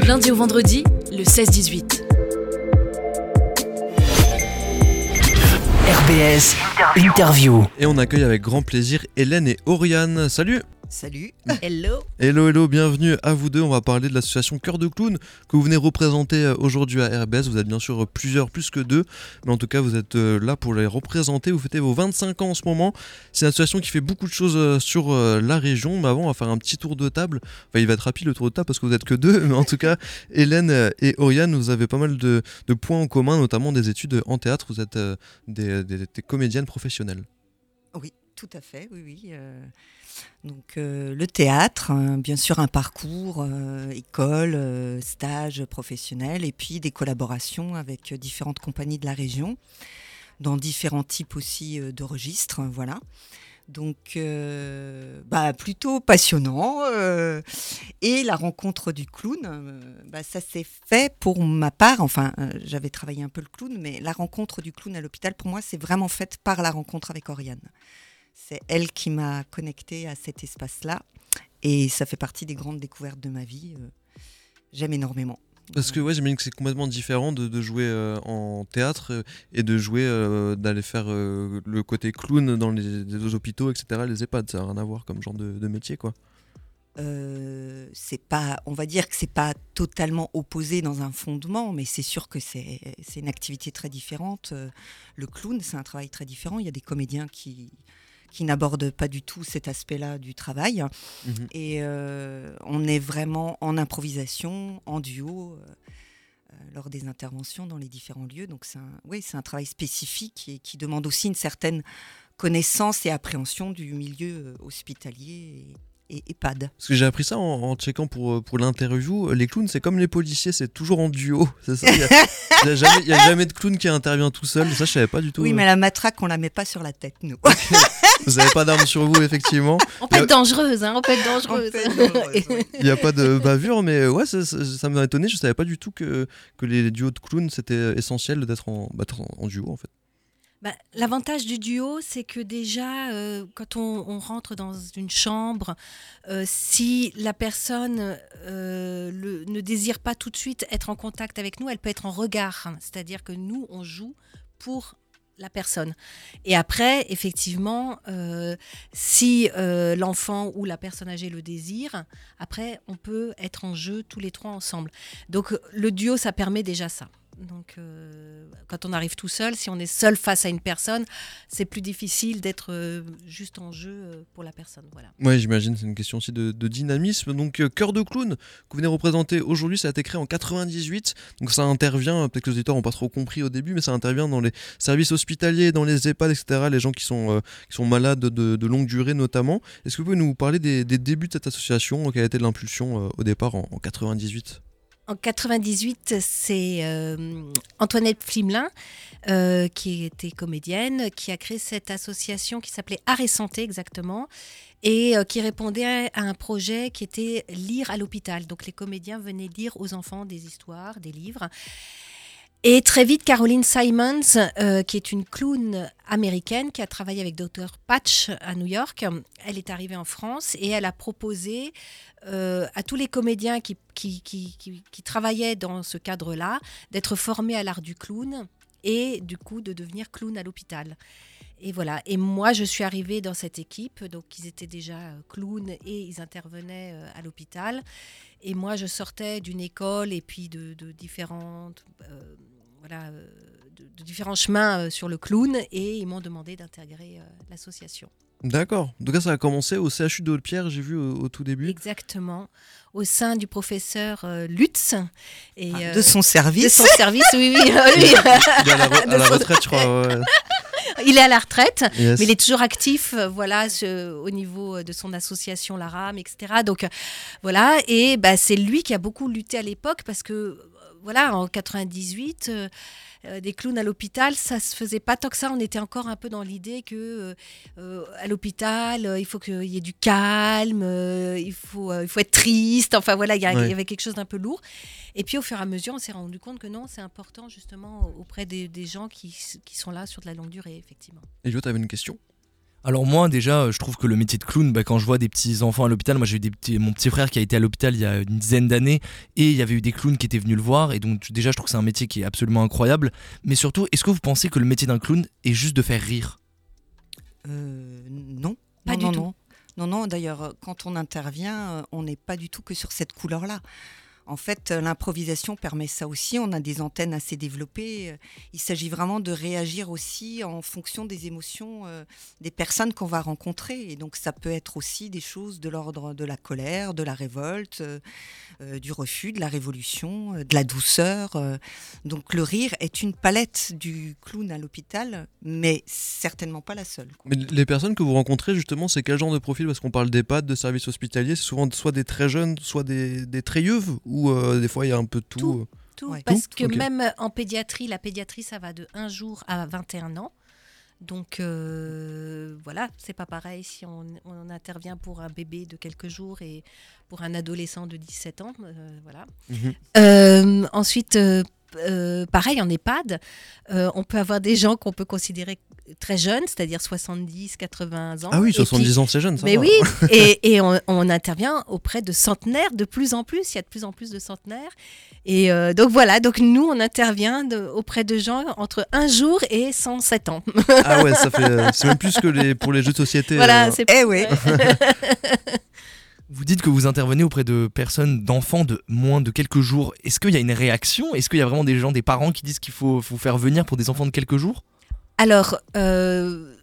Du lundi au vendredi, le 16-18. RBS Interview. Et on accueille avec grand plaisir Hélène et Oriane. Salut Salut. Hello. Hello, hello, bienvenue à vous deux. On va parler de l'association Cœur de Clown que vous venez représenter euh, aujourd'hui à RBS. Vous êtes bien sûr plusieurs, plus que deux, mais en tout cas, vous êtes euh, là pour les représenter. Vous fêtez vos 25 ans en ce moment. C'est une association qui fait beaucoup de choses euh, sur la région. Mais avant, on va faire un petit tour de table. Enfin, il va être rapide le tour de table parce que vous êtes que deux, mais en tout cas, Hélène et Oriane, vous avez pas mal de, points en commun, notamment des études en théâtre. Vous êtes des, des comédiennes professionnelles. Oui, tout à fait, oui, oui. Donc euh, le théâtre, hein, bien sûr un parcours, euh, école, euh, stage professionnel, et puis des collaborations avec différentes compagnies de la région, dans différents types aussi de registres, voilà. Donc, bah, plutôt passionnant. et la rencontre du clown, bah, ça s'est fait pour ma part. Enfin, j'avais travaillé un peu le clown, mais la rencontre du clown à l'hôpital, pour moi, c'est vraiment faite par la rencontre avec Oriane. C'est elle qui m'a connectée à cet espace-là. Et ça fait partie des grandes découvertes de ma vie. Euh, j'aime énormément. Parce que ouais, j'imagine que c'est complètement différent de, jouer euh, en théâtre euh, et de jouer, d'aller faire le côté clown dans les, hôpitaux, etc., les EHPAD. Ça n'a rien à voir comme genre de, métier, quoi. c'est pas, on va dire que c'est pas totalement opposé dans un fondement, mais c'est sûr que c'est une activité très différente. Le clown, c'est un travail très différent. Il y a des comédiens qui, qui n'aborde pas du tout cet aspect-là du travail. Mhm. Et euh, on est vraiment en improvisation, en duo, euh, euh, lors des interventions dans les différents lieux. Donc c'est un, oui, c'est un travail spécifique et qui demande aussi une certaine connaissance et appréhension du milieu hospitalier. Et, et EHPAD. Parce que j'ai appris ça en, en checkant pour, pour l'interview. Les clowns, c'est comme les policiers, c'est toujours en duo. C'est ça? Il n'y a, jamais de clown qui intervient tout seul. Ça, je savais pas du tout. Oui, mais la matraque, on la met pas sur la tête, nous. Vous n'avez pas d'armes sur vous, effectivement. On peut être dangereuse, hein, on peut être dangereuse. Il n'y a pas de bavure, mais ouais, ça, m'a étonné. Je savais pas du tout que, que les duos de clowns, c'était essentiel d'être en, bah, en, duo, en fait. Bah, l'avantage du duo, c'est que déjà, euh, quand on, rentre dans une chambre, euh, si la personne euh, ne désire pas tout de suite être en contact avec nous, elle peut être en regard. C'est-à-dire que nous, on joue pour la personne. Et après, effectivement, si l'enfant ou la personne âgée le désire, après, on peut être en jeu tous les trois ensemble. Donc le duo, ça permet déjà ça. Donc, euh, quand on arrive tout seul, si on est seul face à une personne, c'est plus difficile d'être euh, juste en jeu euh, pour la personne. Voilà. Oui, j'imagine, c'est une question aussi de, dynamisme. Donc, Cœur de clown, que vous venez représenter aujourd'hui, ça a été créé en 98. Donc, ça intervient, peut-être que les auditeurs n'ont pas trop compris au début, mais ça intervient dans les services hospitaliers, dans les EHPAD, etc., les gens qui sont, qui sont malades de, longue durée notamment. Est-ce que vous pouvez nous parler des, débuts de cette association Quelle a été l'impulsion au départ en, en 98 en 98, c'est euh, Antoinette Flimelin, euh, qui était comédienne, qui a créé cette association qui s'appelait Art et Santé exactement, et euh, qui répondait à un projet qui était lire à l'hôpital. Donc les comédiens venaient lire aux enfants des histoires, des livres. Et très vite, Caroline Simons, qui est une clown américaine qui a travaillé avec Dr. Patch à New York, elle est arrivée en France et elle a proposé euh, à tous les comédiens qui, travaillaient dans ce cadre-là d'être formés à l'art du clown et du coup de devenir clown à l'hôpital. Et voilà. Et moi, je suis arrivée dans cette équipe. Donc, ils étaient déjà euh, clowns et ils intervenaient euh, à l'hôpital. Et moi, je sortais d'une école et puis de, différentes, voilà, de, différents chemins sur le clown. Et ils m'ont demandé d'intégrer l'association. D'accord. En tout cas, ça a commencé au CHU de Haute-Pierre, j'ai vu au, tout début. Exactement. Au sein du professeur euh, Lutz. Et, ah, euh, de son service. De son service, oui, oui. il est à la, retraite, je crois. Il est à la retraite, mais il est toujours actif, euh, voilà, au niveau de son association La Rame, etc. Donc, voilà. Et bah, c'est lui qui a beaucoup lutté à l'époque parce que, voilà, en 98 euh, des clowns à l'hôpital, ça se faisait pas tant que ça. On était encore un peu dans l'idée que euh, euh, à l'hôpital, il faut qu'il y ait du calme, il faut il faut être triste. Enfin voilà, il y, avait quelque chose d'un peu lourd. Et puis au fur et à mesure, on s'est rendu compte que non, c'est important justement auprès des, gens qui, qui, sont là sur de la longue durée, effectivement. Et tu avais une question? Alors moi déjà, euh, je trouve que le métier de clown, bah, quand je vois des petits enfants à l'hôpital, moi j'ai eu des petits, mon petit frère qui a été à l'hôpital il y a une dizaine d'années et il y avait eu des clowns qui étaient venus le voir et donc déjà je trouve que c'est un métier qui est absolument incroyable. Mais surtout, est-ce que vous pensez que le métier d'un clown est juste de faire rire? Euh, non. Pas non, du non, tout. Non, non, non, d'ailleurs, euh, quand on intervient, euh, on n'est pas du tout que sur cette couleur-là. En fait, euh, l'improvisation permet ça aussi. On a des antennes assez développées. Euh, Il s'agit vraiment de réagir aussi en fonction des émotions euh, des personnes qu'on va rencontrer. Et donc, ça peut être aussi des choses de l'ordre de la colère, de la révolte, du refus, de la révolution, de la douceur. Donc, le rire est une palette du clown à l'hôpital, mais certainement pas la seule. Mais les personnes que vous rencontrez, justement, c'est quel genre de profil? Parce qu'on parle d'EHPAD, de services hospitaliers, c'est souvent soit des très jeunes, soit des, très ou euh, des fois il y a un peu de tout. Tout. euh. Tout, Ouais. parce Tout que même en pédiatrie, la pédiatrie, ça va de 1 jour à 21 ans. Donc euh, voilà, c'est pas pareil si on, on intervient pour un bébé de quelques jours et pour un adolescent de 17 ans. euh, voilà. Mhm. Euh, ensuite, euh, euh, pareil en EHPAD, euh, on peut avoir des gens qu'on peut considérer très jeunes, c'est-à-dire 70, 80 ans. Ah oui, Et puis- 70 ans, c'est jeune, ça mais va. oui, et, et on, on intervient auprès de centenaires de plus en plus. Il y a de plus en plus de centenaires. Et euh, donc voilà, donc nous, on intervient de- auprès de gens entre un jour et 107 ans. Ah ouais, ça fait. c'est même plus que les, pour les jeux de société. voilà, euh, c'est Eh oui. Vous dites que vous intervenez auprès de personnes, d'enfants de moins de quelques jours. Est-ce qu'il y a une réaction? Est-ce qu'il y a vraiment des gens, des parents qui disent qu'il faut faire venir pour des enfants de quelques jours? Alors, euh,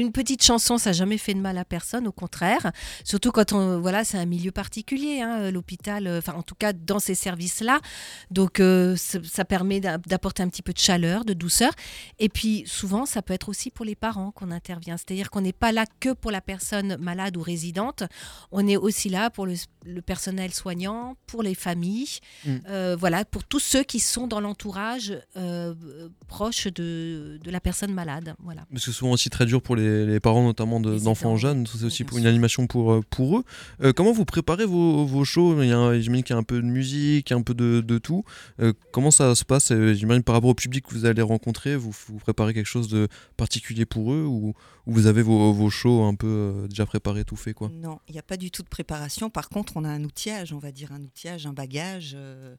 une petite chanson, ça n'a jamais fait de mal à personne, au contraire. Surtout quand on, voilà, c'est un milieu particulier, hein, l'hôpital, euh, enfin en tout cas dans ces services-là. Donc euh, ça, permet d'a- d'apporter un petit peu de chaleur, de douceur. Et puis souvent, ça peut être aussi pour les parents qu'on intervient. C'est-à-dire qu'on n'est pas là que pour la personne malade ou résidente. On est aussi là pour le, le personnel soignant, pour les familles, Mm. euh, voilà, pour tous ceux qui sont dans l'entourage euh, euh, proche de, de la personne malade. Voilà. Parce que souvent aussi très dur pour les, les parents, notamment d'enfants jeunes. C'est aussi pour une animation pour, euh, pour eux. Euh, comment vous préparez vos, vos shows? J'imagine qu'il y a un peu de musique, un peu de, de tout. Euh, comment ça se passe? J'imagine par rapport au public que vous allez rencontrer, vous, vous préparez quelque chose de particulier pour eux ou vous avez vos, vos shows un peu euh, déjà préparés, tout fait quoi Non, il n'y a pas du tout de préparation. Par contre, on a un outillage, on va dire un outillage, un bagage. euh,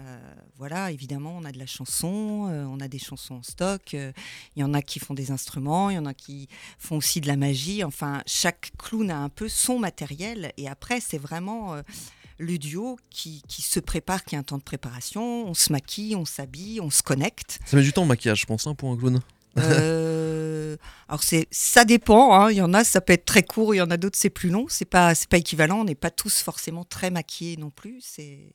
euh, voilà, évidemment, on a de la chanson, euh, on a des chansons en stock. Il y en a qui font des instruments, il y en a qui font aussi de la magie. Enfin, chaque clown a un peu son matériel. Et après, c'est vraiment le duo qui, qui se prépare, qui a un temps de préparation. On se maquille, on s'habille, on se connecte. Ça met du temps le maquillage, je pense, hein, pour un clown. Euh, alors c'est, ça dépend. hein. Il y en a, ça peut être très court. Il y en a d'autres, c'est plus long. C'est pas, c'est pas équivalent. On n'est pas tous forcément très maquillés non plus. C'est,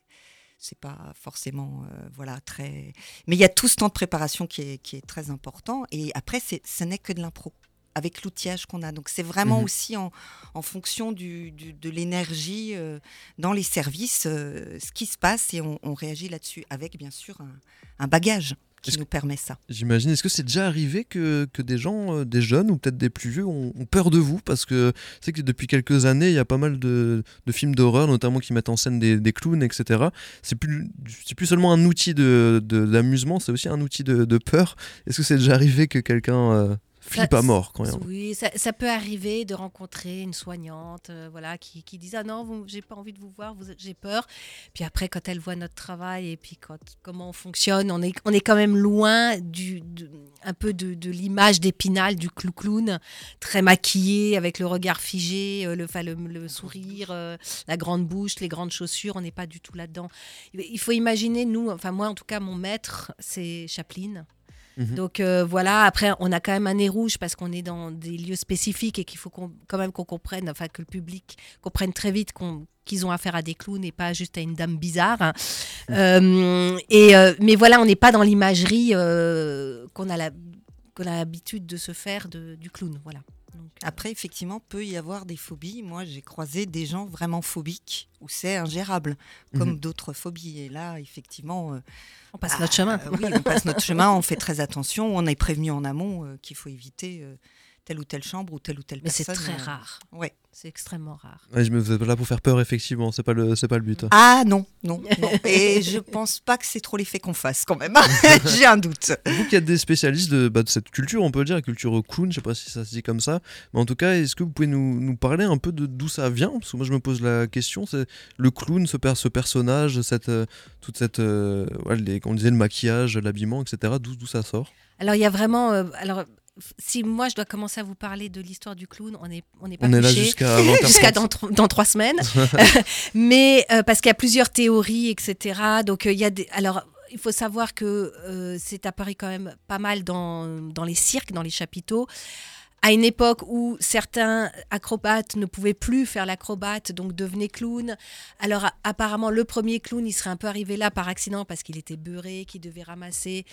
c'est pas forcément, euh, voilà, très. Mais il y a tout ce temps de préparation qui est, qui est très important. Et après, c'est, ce n'est que de l'impro avec l'outillage qu'on a. Donc c'est vraiment Mhm. aussi en, en fonction du, du- de l'énergie euh, dans les services, euh, ce qui se passe et on, on réagit là-dessus avec bien sûr un, un bagage qui nous permet ça. J'imagine. Est-ce que c'est déjà arrivé que, que des gens, euh, des jeunes ou peut-être des plus vieux, ont, ont peur de vous? Parce que c'est que depuis quelques années, il y a pas mal de, de films d'horreur, notamment qui mettent en scène des, des clowns, etc. C'est plus, c'est plus seulement un outil de, de- d'amusement, c'est aussi un outil de, de peur. Est-ce que c'est déjà arrivé que quelqu'un euh, flippe Ça- à mort quand a- Oui, ça, ça peut arriver de rencontrer une soignante euh, voilà, qui, qui dit Ah non, j'ai pas envie de vous voir, j'ai peur. Puis après, quand elle voit notre travail et puis quand, comment on fonctionne, on est, on est quand même loin du, de- un peu de, de l'image d'épinal du clou-clown, très maquillé, avec le regard figé, euh, le, enfin, le, le sourire, euh, la grande bouche, les grandes chaussures. On n'est pas du tout là-dedans. Il faut imaginer, nous, enfin moi en tout cas, mon maître, c'est Chaplin. Mhm. Donc euh, voilà, après on a quand même un nez rouge parce qu'on est dans des lieux spécifiques et qu'il faut quand même qu'on comprenne, enfin que le public comprenne très vite qu'on- qu'ils ont affaire à des clowns et pas juste à une dame bizarre. hein. Euh, et, euh, mais voilà, on n'est pas dans l'imagerie qu'on a la- qu'on a l'habitude de se faire de- du clown. Voilà. Donc, euh, Après, effectivement, peut y avoir des phobies. Moi, j'ai croisé des gens vraiment phobiques où c'est ingérable, comme Mhm. d'autres phobies. Et là, effectivement, euh, on passe ah, notre chemin. euh, oui, on passe notre chemin, on fait très attention. On est prévenu en amont euh, qu'il faut éviter euh, telle ou telle chambre ou telle ou telle Mais c'est personne. très euh, rare. Ouais. C'est extrêmement rare. Ouais, je me êtes là pour faire peur, effectivement. C'est pas le, c'est pas le but. Ah non, non, non. Et je pense pas que c'est trop l'effet qu'on fasse quand même. J'ai un doute. Vous qui êtes des spécialistes de, bah, de cette culture, on peut le dire, la culture clown, je sais pas si ça se dit comme ça, mais en tout cas, est-ce que vous pouvez nous, nous parler un peu de d'où ça vient? Parce que moi, je me pose la question, c'est le clown, ce, per- ce personnage, cette, euh, toute cette, euh, ouais, les, on disait, le maquillage, l'habillement, etc. D'où d'où ça sort? Alors il y a vraiment. euh, alors si moi je dois commencer à vous parler de l'histoire du clown, on n'est on n'est pas On est là jusqu'à 20h30. jusqu'à dans, tro- dans trois semaines. Mais euh, parce qu'il y a plusieurs théories, etc. Donc euh, il y a des. Alors. Il faut savoir que euh, c'est apparu quand même pas mal dans, dans les cirques, dans les chapiteaux, à une époque où certains acrobates ne pouvaient plus faire l'acrobate, donc devenaient clowns. Alors apparemment, le premier clown, il serait un peu arrivé là par accident parce qu'il était beurré, qu'il devait ramasser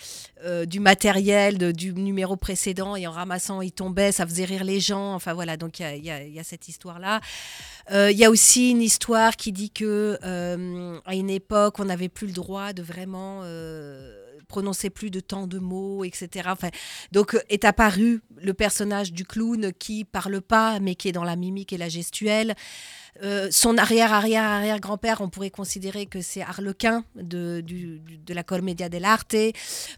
euh, du matériel de- du numéro précédent et en ramassant, il tombait, ça faisait rire les gens. Enfin voilà, donc il y y, y a cette histoire-là. Euh, Il y a aussi une histoire qui dit que euh, à une époque, on n'avait plus le droit de vraiment prononcer plus de tant de mots, etc. Donc euh, est apparu le personnage du clown qui parle pas, mais qui est dans la mimique et la gestuelle. Euh, son arrière-arrière-arrière-grand-père, on pourrait considérer que c'est Harlequin de, du- du- de la Commedia dell'arte.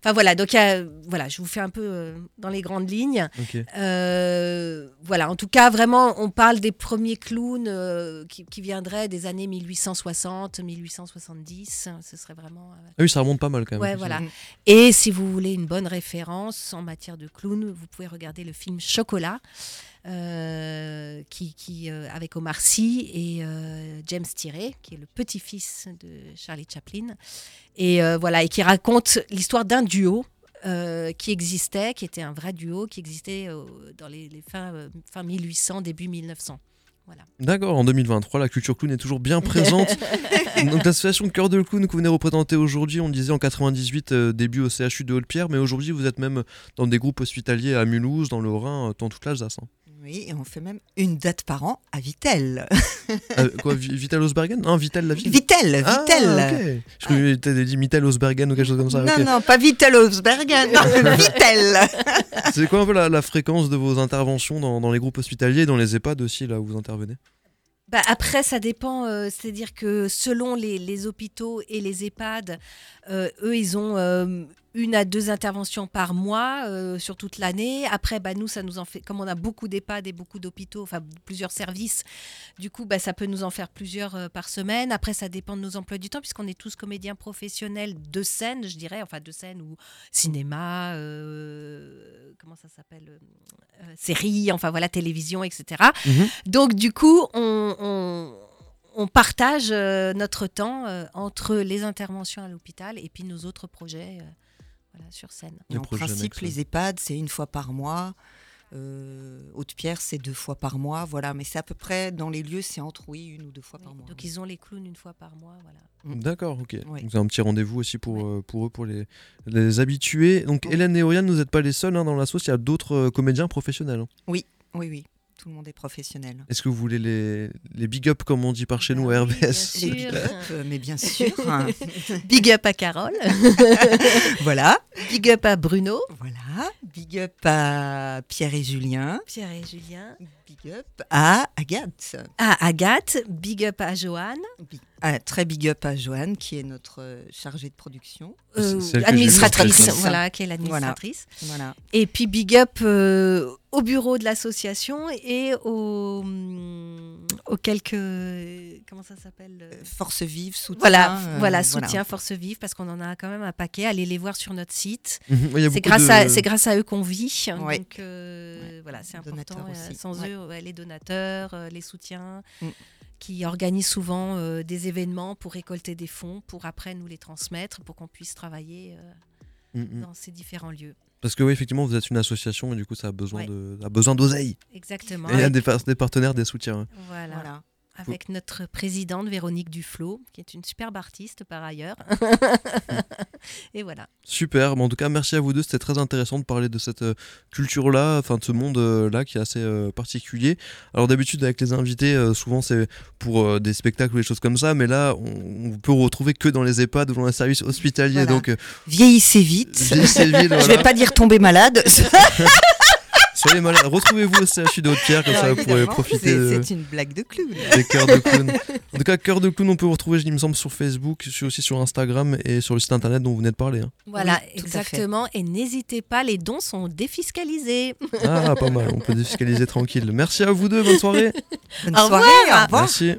Enfin voilà, donc il y a- voilà, je vous fais un peu euh, dans les grandes lignes. Euh, voilà, en tout cas, vraiment, on parle des premiers clowns euh, qui, qui viendraient des années 1860, 1870. Ce serait vraiment. euh, Ah oui, ça remonte pas mal quand même. Ouais, voilà. Mm. Et si vous voulez une bonne référence en matière de clown, vous pouvez regarder le film Chocolat, qui, qui, euh, avec Omar Sy et euh, James Tiré, qui est le petit-fils de Charlie Chaplin, et euh, voilà, et qui raconte l'histoire d'un duo. euh, qui existait, qui était un vrai duo, qui existait euh, dans les, les fins, euh, fin 1800, début 1900. D'accord, en 2023, la culture clown est toujours bien présente. Donc l'association Cœur de Clown que vous venez représenter aujourd'hui, on disait en 98, euh, début au CHU de Haute-Pierre, mais aujourd'hui vous êtes même dans des groupes hospitaliers à Mulhouse, dans le Rhin, euh, dans toute l'Alsace. hein. Oui, et on fait même une date par an à Vitel. Euh, quoi, Vi- Vitel Osbergen? Non, Vitel la ville Vitel, Ah, Vitel. ok. Je croyais que t'avais dit Mittel Osbergen ou quelque chose comme ça. Non, non, pas Vitel Osbergen, non, Vitel. C'est quoi un peu la, la fréquence de vos interventions dans, dans les groupes hospitaliers et dans les EHPAD aussi, là où vous intervenez? Bah, après, ça dépend. euh, C'est-à-dire que selon les, les hôpitaux et les EHPAD, euh, eux, ils ont euh, une à deux interventions par mois euh, sur toute l'année. Après, bah, nous, ça nous en fait. Comme on a beaucoup d'EHPAD et beaucoup d'hôpitaux, enfin plusieurs services, du coup, bah, ça peut nous en faire plusieurs euh, par semaine. Après, ça dépend de nos emplois du temps, puisqu'on est tous comédiens professionnels de scène, je dirais, enfin de scène ou cinéma, euh, comment ça s'appelle, série, enfin voilà, télévision, etc. Mhm. Donc du coup, on, on- on partage euh, notre temps euh, entre les interventions à l'hôpital et puis nos autres projets euh, voilà, sur scène. En principe, les EHPAD, c'est une fois par mois. Euh, Haute-Pierre, c'est deux fois par mois. Voilà, mais c'est à peu près dans les lieux, c'est entre oui, une ou deux fois Oui, par mois. Donc ils ont les clowns une fois par mois. Voilà. Mm. D'accord, ok. Oui. Donc c'est un petit rendez-vous aussi pour, euh, pour eux, pour les, les habitués. Donc Oui. Hélène et Oriane, vous n'êtes pas les seuls hein, dans la sauce, il y a d'autres euh, comédiens professionnels. hein. Oui, oui, tout le monde est professionnel. Est-ce que vous voulez les, les big up comme on dit par chez nous à RBS sûr. Les big up, euh, mais bien sûr. hein. Big up à Carole, voilà, big up à Bruno, voilà. Big up à Pierre et Julien. Pierre et Julien, Big up à Agathe. à Agathe, big up à Joanne, ah, très big up à Joanne, qui est notre euh, chargée de production. euh, administratrice, voilà, qui est l'administratrice. Voilà. Et puis big up euh, au bureau de l'association et aux, hum, aux quelques comment ça s'appelle euh, Force vive, soutien. voilà, euh, voilà, soutien, force vive, parce qu'on en a quand même un paquet. Allez les voir sur notre site. Mhm, C'est grâce, de- à, c'est grâce à eux qu'on vit. Ouais. Donc euh, voilà, c'est important. euh, aussi. sans Ouais. eux, ouais, les donateurs, euh, les soutiens, Mm. qui organisent souvent euh, des événements pour récolter des fonds, pour après nous les transmettre, pour qu'on puisse travailler euh, Mhm. dans ces différents lieux. Parce que oui, effectivement, vous êtes une association et du coup, ça a besoin Ouais. de, a besoin d'oseille. Exactement. Et il y a des, des partenaires, des soutiens. hein. voilà. Voilà. Avec notre présidente Véronique Duflo, qui est une superbe artiste par ailleurs. Et voilà. Super, mais en tout cas, merci à vous deux. C'était très intéressant de parler de cette euh, culture-là, enfin de ce monde-là qui est assez euh, particulier. Alors d'habitude, avec les invités, euh, souvent c'est pour des spectacles ou des choses comme ça, mais là, on, on peut retrouver que dans les EHPAD ou dans les services hospitaliers. Voilà. Donc, Vieillissez vite. vieillissez vite, Je voilà. vais pas dire tomber malade. soyez malades. Retrouvez-vous au CHU de Haute-Pierre, comme ça vous pourrez profiter c'est- de- une blague de clown. des cœurs de clown. En tout cas, cœur de clown, on peut vous retrouver, il me semble, sur Facebook, je suis aussi sur Instagram et sur le site internet dont vous venez de parler. hein. Voilà, Oui, exactement. Et n'hésitez pas, les dons sont défiscalisés. Ah, pas mal, on peut défiscaliser tranquille. Merci à vous deux, bonne soirée. Bonne Au soirée, revoir. au revoir. Merci.